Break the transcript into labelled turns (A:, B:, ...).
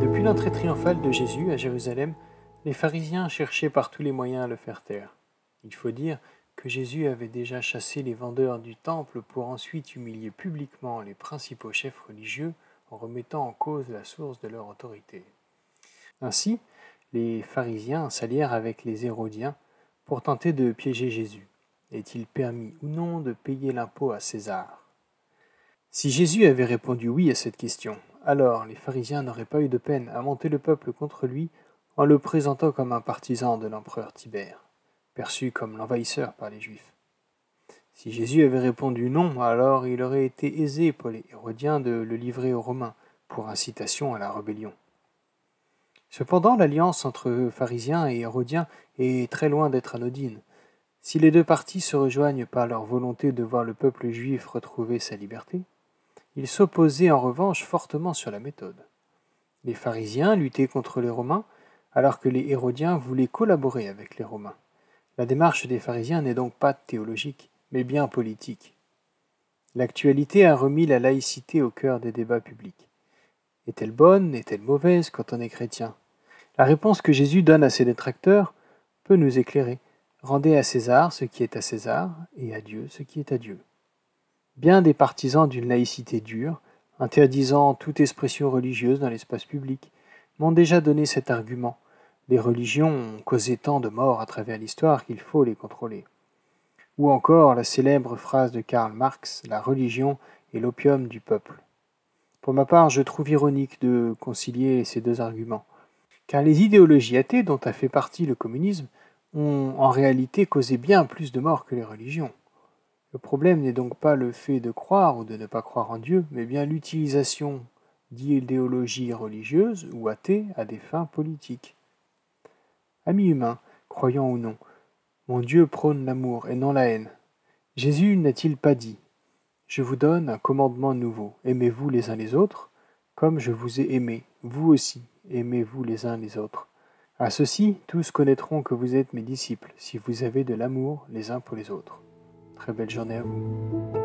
A: Depuis l'entrée triomphale de Jésus à Jérusalem, les pharisiens cherchaient par tous les moyens à le faire taire. Il faut dire que Jésus avait déjà chassé les vendeurs du temple pour ensuite humilier publiquement les principaux chefs religieux en remettant en cause la source de leur autorité. Ainsi, les pharisiens s'allièrent avec les Hérodiens pour tenter de piéger Jésus. Est-il permis ou non de payer l'impôt à César? Si Jésus avait répondu oui à cette question, alors les pharisiens n'auraient pas eu de peine à monter le peuple contre lui en le présentant comme un partisan de l'empereur Tibère, perçu comme l'envahisseur par les Juifs. Si Jésus avait répondu non, alors il aurait été aisé pour les Hérodiens de le livrer aux Romains pour incitation à la rébellion. Cependant, l'alliance entre pharisiens et hérodiens est très loin d'être anodine. Si les deux parties se rejoignent par leur volonté de voir le peuple juif retrouver sa liberté, ils s'opposaient en revanche fortement sur la méthode. Les pharisiens luttaient contre les Romains, alors que les Hérodiens voulaient collaborer avec les Romains. La démarche des pharisiens n'est donc pas théologique, mais bien politique. L'actualité a remis la laïcité au cœur des débats publics. Est-elle bonne, est-elle mauvaise quand on est chrétien? La réponse que Jésus donne à ses détracteurs peut nous éclairer. Rendez à César ce qui est à César, et à Dieu ce qui est à Dieu. Bien des partisans d'une laïcité dure, interdisant toute expression religieuse dans l'espace public, m'ont déjà donné cet argument. Les religions ont causé tant de morts à travers l'histoire qu'il faut les contrôler. Ou encore la célèbre phrase de Karl Marx La religion est l'opium du peuple. Pour ma part, je trouve ironique de concilier ces deux arguments, car les idéologies athées dont a fait partie le communisme ont en réalité causé bien plus de morts que les religions. Le problème n'est donc pas le fait de croire ou de ne pas croire en Dieu, mais bien l'utilisation d'idéologies religieuses ou athées à des fins politiques. Amis humains, croyants ou non, mon Dieu prône l'amour et non la haine. Jésus n'a-t-il pas dit Je vous donne un commandement nouveau, aimez-vous les uns les autres, comme je vous ai aimé, vous aussi, aimez-vous les uns les autres. À ceci, tous connaîtront que vous êtes mes disciples, si vous avez de l'amour les uns pour les autres. Très belle journée à vous.